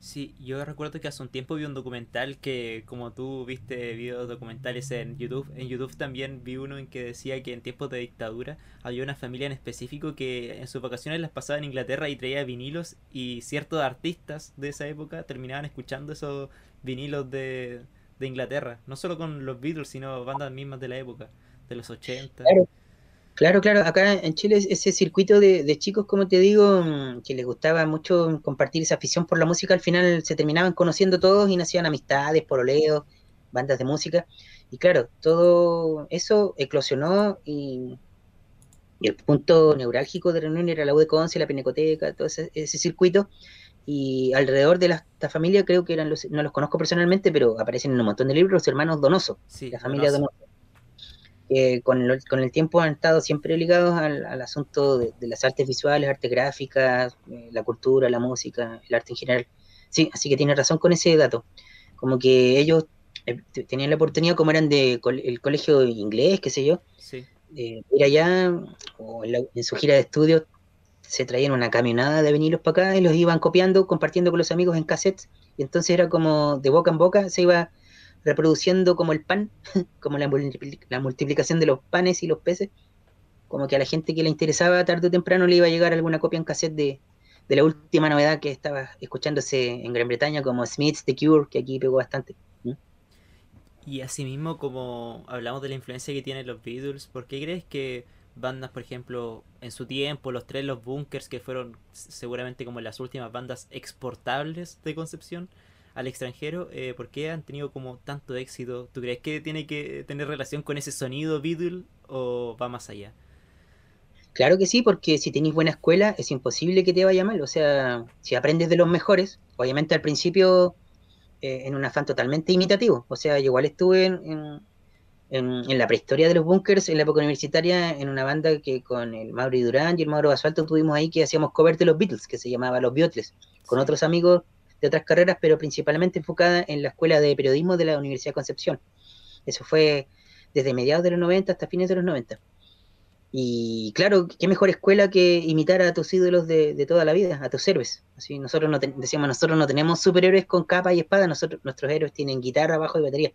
[SPEAKER 1] Sí, yo recuerdo que hace un tiempo vi un documental que, como tú viste videos documentales en YouTube, en YouTube también vi uno en que decía que en tiempos de dictadura había una familia en específico que en sus vacaciones las pasaba en Inglaterra y traía vinilos y ciertos artistas de esa época terminaban escuchando esos vinilos de, de Inglaterra, no solo con los Beatles, sino bandas mismas de la época, de los 80.
[SPEAKER 2] Claro, claro, acá en Chile ese circuito de, chicos, como te digo, mm, que les gustaba mucho compartir esa afición por la música, al final se terminaban conociendo todos y nacían amistades, poroleos, bandas de música. Y claro, todo eso eclosionó y, el punto neurálgico de reunión era la U de Conce, la Pinecoteca, todo ese, circuito. Y alrededor de la, esta familia creo que eran los, no los conozco personalmente, pero aparecen en un montón de libros los hermanos Donoso, la familia Donoso con, el tiempo han estado siempre ligados al, asunto de, las artes visuales, artes gráficas, eh, la cultura, la música, el arte en general. Sí, así que tiene razón con ese dato. Como que ellos eh, tenían la oportunidad, como eran de el colegio inglés, qué sé yo, sí. ir allá, o en, su gira de estudios, se traían una camionada de vinilos para acá y los iban copiando, compartiendo con los amigos en cassettes. Y entonces era como de boca en boca, se iba reproduciendo como el pan, como la, multiplicación de los panes y los peces, como que a la gente que le interesaba tarde o temprano le iba a llegar alguna copia en cassette de, la última novedad que estaba escuchándose en Gran Bretaña, como Smith's The Cure, que aquí pegó bastante.
[SPEAKER 1] Y asimismo, como hablamos de la influencia que tienen los Beatles, ¿por qué crees que bandas, por ejemplo, en su tiempo, los tres, los Bunkers, que fueron seguramente como las últimas bandas exportables de Concepción, al extranjero, eh, ¿por qué han tenido como tanto éxito? ¿Tú crees que tiene que tener relación con ese sonido Beatle o va más allá?
[SPEAKER 2] Claro que sí, porque si tenéis buena escuela es imposible que te vaya mal. O sea, si aprendes de los mejores, obviamente al principio eh, en un afán totalmente imitativo. O sea, yo igual estuve en, en, la prehistoria de los bunkers, en la época universitaria, en una banda que con el Mauro Durán y el Mauro Basualto tuvimos ahí que hacíamos cover de los Beatles, que se llamaba Los Beatles, con otros amigos de otras carreras, pero principalmente enfocada en la Escuela de Periodismo de la Universidad de Concepción. Eso fue desde mediados de los 90 hasta fines de los 90. Y claro, qué mejor escuela que imitar a tus ídolos de, toda la vida, a tus héroes. Así nosotros no decíamos, nosotros no tenemos superhéroes con capa y espada, nosotros, nuestros héroes tienen guitarra, bajo y batería.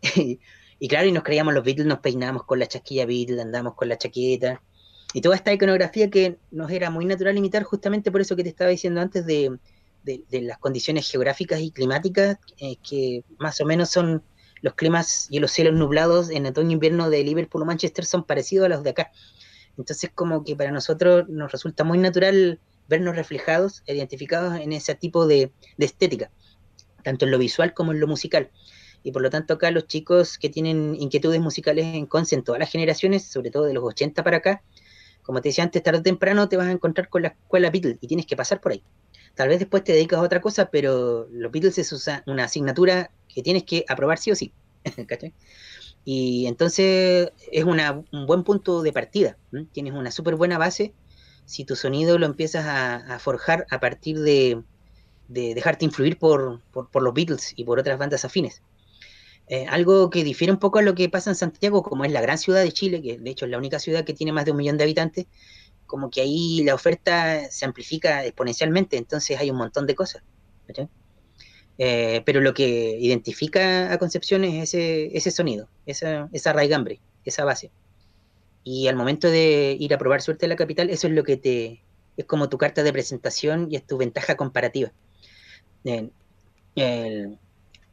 [SPEAKER 2] y, claro, y nos creíamos los Beatles, nos peinábamos con la chasquilla Beatles, andamos con la chaqueta. Y toda esta iconografía que nos era muy natural imitar, justamente por eso que te estaba diciendo antes de, de, las condiciones geográficas y climáticas, eh, que más o menos son los climas y los cielos nublados en otoño e invierno de Liverpool o Manchester son parecidos a los de acá. Entonces como que para nosotros nos resulta muy natural vernos reflejados, identificados en ese tipo de, estética, tanto en lo visual como en lo musical. Y por lo tanto acá los chicos que tienen inquietudes musicales en Conce en todas las generaciones, sobre todo de los 80 para acá, como te decía antes, tarde o temprano te vas a encontrar con la escuela Beatles y tienes que pasar por ahí. Tal vez después te dedicas a otra cosa, pero los Beatles es una asignatura que tienes que aprobar sí o sí. Y entonces es un buen punto de partida. Tienes una súper buena base si tu sonido lo empiezas a, forjar a partir de, dejarte influir por, los Beatles y por otras bandas afines. Eh, algo que difiere un poco a lo que pasa en Santiago, como es la gran ciudad de Chile, que de hecho es la única ciudad que tiene más de un millón de habitantes, como que ahí la oferta se amplifica exponencialmente, entonces hay un montón de cosas. Eh, pero lo que identifica a Concepción es ese, ese sonido, esa, esa raigambre, esa base. Y al momento de ir a probar suerte en la capital, eso es lo que te. es como tu carta de presentación y es tu ventaja comparativa.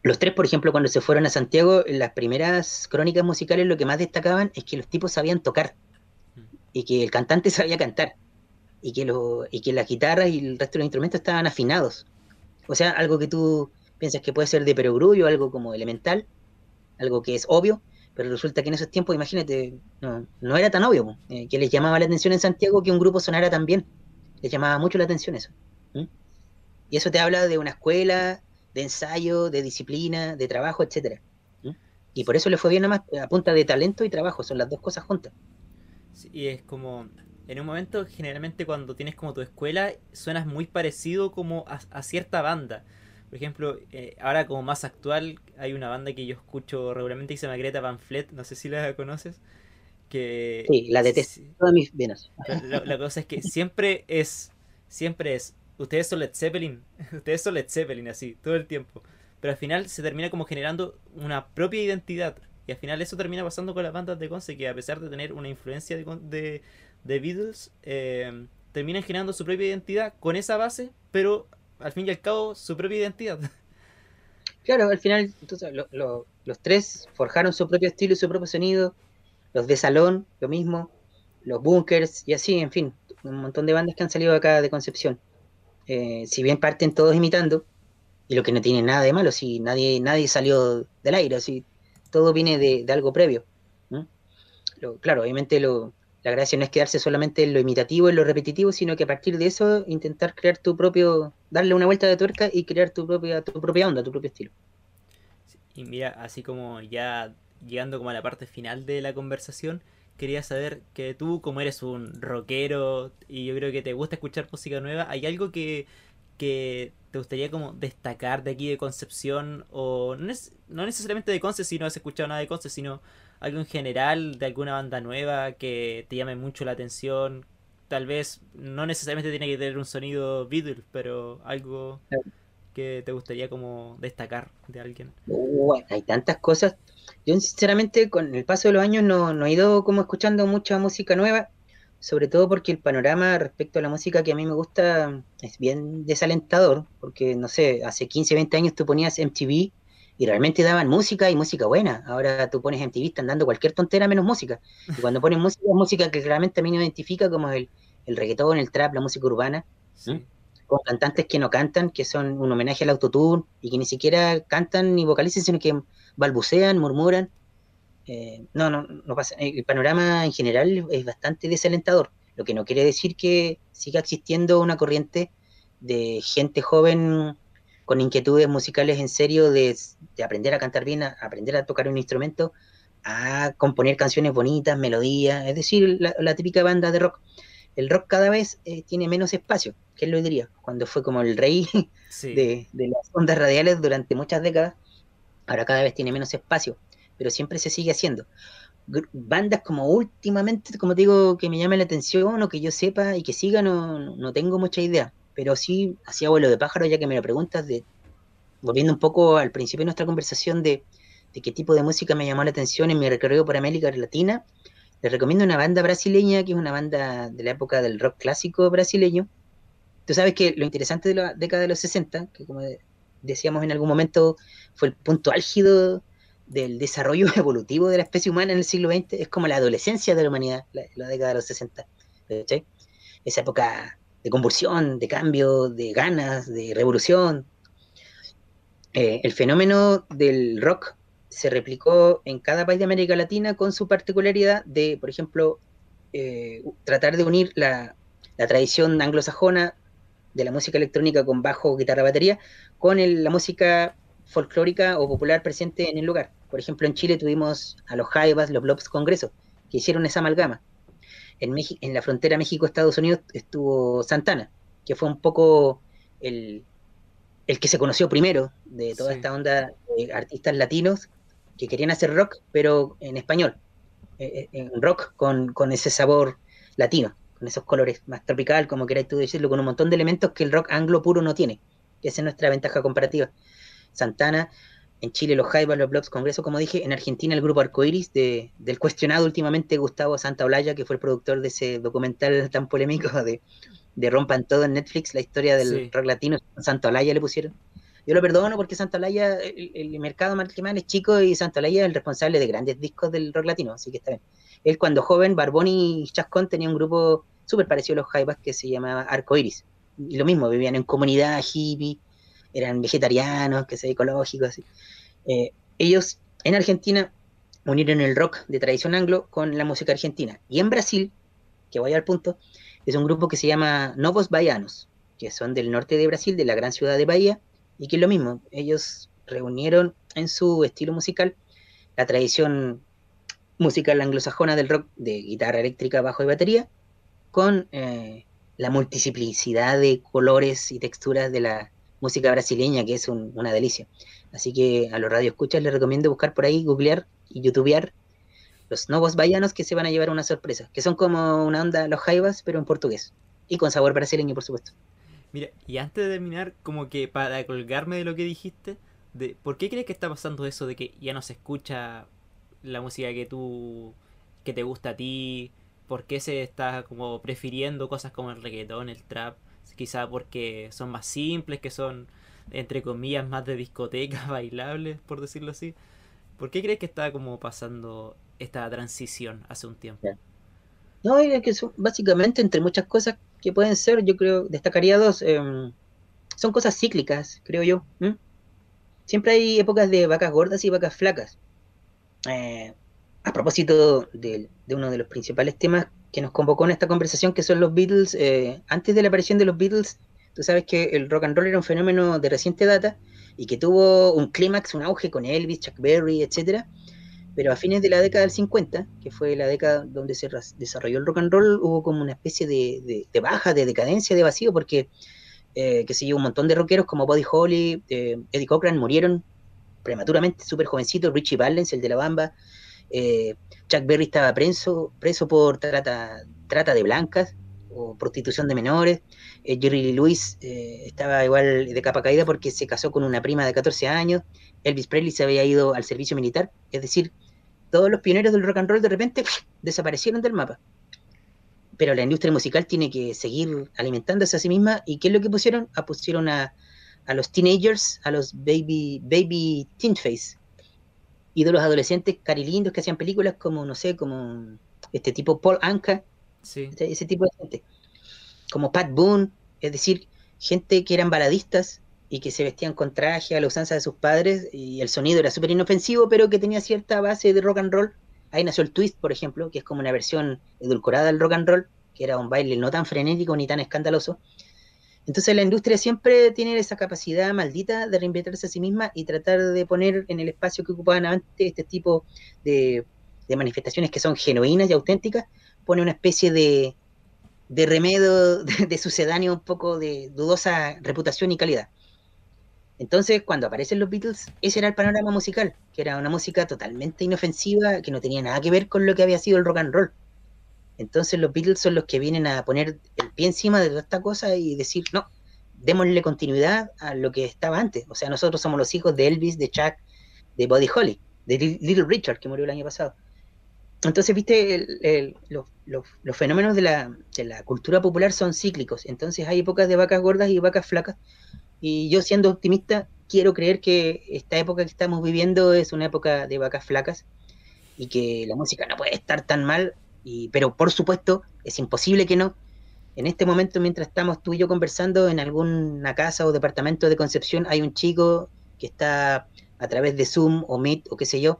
[SPEAKER 2] los tres, por ejemplo, cuando se fueron a Santiago, las primeras crónicas musicales lo que más destacaban es que los tipos sabían tocar y que el cantante sabía cantar y que, lo, y que las guitarras y el resto de los instrumentos estaban afinados. O sea, algo que tú piensas que puede ser de perogrullo, algo como elemental, algo que es obvio, pero resulta que en esos tiempos, imagínate, no, no era tan obvio, eh, que les llamaba la atención en Santiago que un grupo sonara tan bien. Les llamaba mucho la atención eso. Y eso te habla de una escuela de ensayo, de disciplina, de trabajo, etcétera. Y por eso le fue bien nada a punta de talento y trabajo, son las dos cosas juntas.
[SPEAKER 1] Y es como, en un momento, generalmente cuando tienes como tu escuela, suenas muy parecido como a, cierta banda. Por ejemplo, eh, ahora como más actual, hay una banda que yo escucho regularmente que se llama Greta Van Fleet, no sé si la conoces. Que,
[SPEAKER 2] sí, la detesto todas mis venas.
[SPEAKER 1] La, la, cosa es que siempre es, siempre es, ustedes son Led Zeppelin, ustedes son Led Zeppelin, así, todo el tiempo. Pero al final se termina como generando una propia identidad. Y al final eso termina pasando con las bandas de Conce, que a pesar de tener una influencia de, de, Beatles, eh, terminan generando su propia identidad con esa base, pero al fin y al cabo su propia identidad.
[SPEAKER 2] Claro, al final entonces, los tres forjaron su propio estilo y su propio sonido. Los de Salón, lo mismo. Los Bunkers y así, en fin, un montón de bandas que han salido acá de Concepción. Eh, si bien parten todos imitando, y lo que no tiene nada de malo, si nadie, nadie salió del aire, así, todo viene de, algo previo. claro, obviamente lo, la gracia no es quedarse solamente en lo imitativo, en lo repetitivo, sino que a partir de eso intentar crear tu propio, darle una vuelta de tuerca y crear tu propia, tu propia onda, tu propio estilo.
[SPEAKER 1] Y mira, así como ya llegando como a la parte final de la conversación, quería saber que tú, como eres un rockero y yo creo que te gusta escuchar música nueva, ¿hay algo que, que te gustaría como destacar de aquí de Concepción? O no, es, no necesariamente de Conce si no has escuchado nada de Conce, sino algo en general de alguna banda nueva que te llame mucho la atención. Tal vez no necesariamente tiene que tener un sonido Beatles, pero algo que te gustaría como destacar de alguien.
[SPEAKER 2] Bueno, hay tantas cosas. Yo sinceramente con el paso de los años no, no he ido como escuchando mucha música nueva sobre todo porque el panorama respecto a la música que a mí me gusta es bien desalentador, porque no sé, hace 15, 20 años tú ponías MTV y realmente daban música y música buena. Ahora tú pones MTV, están dando cualquier tontera menos música. Y cuando ponen música, es música que claramente a mí me identifica como el, el reggaetón, el trap, la música urbana, con cantantes que no cantan, que son un homenaje al autotune y que ni siquiera cantan ni vocalizan, sino que balbucean, murmuran. Eh, no, no, no pasa. El panorama en general es bastante desalentador, lo que no quiere decir que siga existiendo una corriente de gente joven con inquietudes musicales en serio de, aprender a cantar bien, a aprender a tocar un instrumento, a componer canciones bonitas, melodías, es decir, la, típica banda de rock. El rock cada vez eh, tiene menos espacio, ¿quién lo diría? Cuando fue como el rey de, de las ondas radiales durante muchas décadas, ahora cada vez tiene menos espacio pero siempre se sigue haciendo. Bandas como últimamente, como digo, que me llamen la atención o que yo sepa y que siga, no, no tengo mucha idea. Pero sí, hacía vuelo de pájaro, ya que me lo preguntas, de, volviendo un poco al principio de nuestra conversación de, de qué tipo de música me llamó la atención en mi recorrido por América Latina, les recomiendo una banda brasileña, que es una banda de la época del rock clásico brasileño. Tú sabes que lo interesante de la década de los 60, que como decíamos en algún momento, fue el punto álgido del desarrollo evolutivo de la especie humana en el siglo XX es como la adolescencia de la humanidad, la, década de los 60. Esa época de convulsión, de cambio, de ganas, de revolución. Eh, el fenómeno del rock se replicó en cada país de América Latina con su particularidad de, por ejemplo, eh, tratar de unir la, la, tradición anglosajona de la música electrónica con bajo, guitarra, batería, con la música folclórica o popular presente en el lugar. Por ejemplo, en Chile tuvimos a los Jaivas, los Blobs Congreso, que hicieron esa amalgama. En, en la frontera México-Estados Unidos estuvo Santana, que fue un poco el, el que se conoció primero de toda esta onda de artistas latinos que querían hacer rock, pero en español, eh, eh, en rock con, con, ese sabor latino, con esos colores más tropical, como queráis tú decirlo, con un montón de elementos que el rock anglo puro no tiene. Esa es nuestra ventaja comparativa. Santana, en Chile los Jaivas, los Blobs Congreso, como dije, en Argentina el grupo Arcoiris, de, del cuestionado últimamente Gustavo Santaolalla, que fue el productor de ese documental tan polémico de, de Rompan Todo en Netflix, la historia del rock latino, Santaolalla le pusieron. Yo lo perdono porque Santaolalla, el, el mercado más es chico y Santaolalla es el responsable de grandes discos del rock latino, así que está bien. Él cuando joven, Barboni y Chascón tenía un grupo súper parecido a los Jaivas que se llamaba Arcoiris. Y lo mismo, vivían en comunidad hippie, eran vegetarianos, que se ecológicos. Eh, ellos en Argentina unieron el rock de tradición anglo con la música argentina. Y en Brasil, que voy al punto, es un grupo que se llama Novos Baianos, que son del norte de Brasil, de la gran ciudad de Bahía, y que es lo mismo, ellos reunieron en su estilo musical la tradición musical anglosajona del rock de guitarra eléctrica, bajo y batería, con eh, la multiplicidad de colores y texturas de la música brasileña, que es una delicia. Así que a los radioescuchas les recomiendo buscar por ahí, googlear y youtubear los nuevos baianos que se van a llevar una sorpresa, que son como una onda los jaivas, pero en portugués. Y con sabor brasileño, por supuesto.
[SPEAKER 1] Mira, y antes de terminar, como que para colgarme de lo que dijiste, de ¿por qué crees que está pasando eso de que ya no se escucha la música que tú que te gusta a ti? ¿Por qué se está como prefiriendo cosas como el reggaetón, el trap? Quizá porque son más simples, que son entre comillas más de discoteca, bailables, por decirlo así. ¿Por qué crees que está como pasando esta transición hace un tiempo?
[SPEAKER 2] No, es que son, básicamente entre muchas cosas que pueden ser, yo creo, destacaría dos. Em, son cosas cíclicas, creo yo. Siempre hay épocas de vacas gordas y vacas flacas. Eh, a propósito de, uno de los principales temas que nos convocó en esta conversación, que son los Beatles, eh, antes de la aparición de los Beatles, tú sabes que el rock and roll era un fenómeno de reciente data y que tuvo un clímax, un auge con Elvis, Chuck Berry, etcétera pero a fines de la década del 50, que fue la década donde se desarrolló el rock and roll, hubo como una especie de, baja, de decadencia, de vacío, porque, eh, que se un montón de rockeros como Buddy Holly, eh, Eddie Cochran murieron prematuramente, súper jovencitos, Richie Valens, el de la bamba, eh, Chuck Berry estaba preso, preso por trata, de blancas o prostitución de menores, Jerry Lee Lewis estaba igual de capa caída porque se casó con una prima de 14 años, Elvis Presley se había ido al servicio militar, es decir, todos los pioneros del rock and roll de repente desaparecieron del mapa. Pero la industria musical tiene que seguir alimentándose a sí misma. ¿Y qué es lo que pusieron? Ah, pusieron a, los teenagers, a los baby, baby teen face. Ídolos adolescentes carilindos que hacían películas como, no sé, como este tipo Paul Anka. Ese tipo de gente. Como Pat Boone, es decir, gente que eran baladistas y que se vestían con traje a la usanza de sus padres y el sonido era súper inofensivo, pero que tenía cierta base de rock and roll. Ahí nació el twist, por ejemplo, que es como una versión edulcorada del rock and roll, que era un baile no tan frenético ni tan escandaloso. Entonces la industria siempre tiene esa capacidad maldita de reinventarse a sí misma y tratar de poner en el espacio que ocupaban antes este tipo de, manifestaciones que son genuinas y auténticas, pone una especie de, de remedio de, de sucedáneo un poco de dudosa reputación y calidad. Entonces, cuando aparecen los Beatles, ese era el panorama musical, que era una música totalmente inofensiva, que no tenía nada que ver con lo que había sido el rock and roll. Entonces, los Beatles son los que vienen a poner el pie encima de toda esta cosa y decir, no, démosle continuidad a lo que estaba antes. O sea, nosotros somos los hijos de Elvis, de Chuck, de Buddy Holly, de Little Richard, que murió el año pasado. Entonces, viste, los, fenómenos de la, de la cultura popular son cíclicos. Entonces, hay épocas de vacas gordas y vacas flacas y yo siendo optimista, quiero creer que esta época que estamos viviendo es una época de vacas flacas y que la música no puede estar tan mal, y, pero por supuesto es imposible que no. En este momento, mientras estamos tú y yo conversando en alguna casa o departamento de Concepción, hay un chico que está a través de Zoom o Meet o qué sé yo,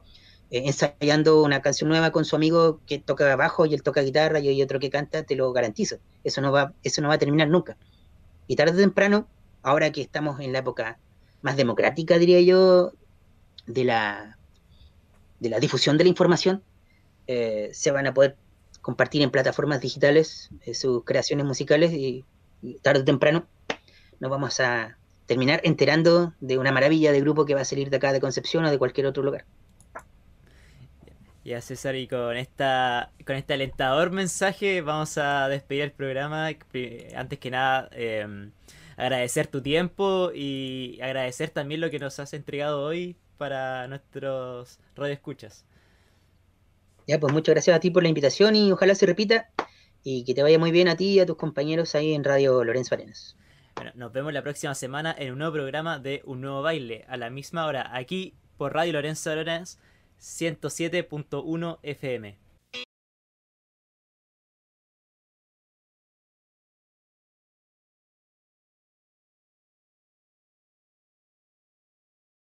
[SPEAKER 2] eh, ensayando una canción nueva con su amigo que toca bajo y él toca guitarra y hay otro que canta, te lo garantizo. Eso no va, eso no va a terminar nunca. Y tarde o temprano ahora que estamos en la época más democrática, diría yo, de la, de la difusión de la información, eh, se van a poder compartir en plataformas digitales eh, sus creaciones musicales y, tarde o temprano nos vamos a terminar enterando de una maravilla de grupo que va a salir de acá de Concepción o de cualquier otro lugar.
[SPEAKER 1] Ya César, y con esta con este alentador mensaje vamos a despedir el programa. Antes que nada, eh, agradecer tu tiempo y agradecer también lo que nos has entregado hoy para nuestros radioescuchas.
[SPEAKER 2] Ya, pues muchas gracias a ti por la invitación y ojalá se repita y que te vaya muy bien a ti y a tus compañeros ahí en Radio Lorenzo Arenas.
[SPEAKER 1] Bueno, nos vemos la próxima semana en un nuevo programa de Un Nuevo Baile, a la misma hora, aquí por Radio Lorenzo Arenas 107.1 FM.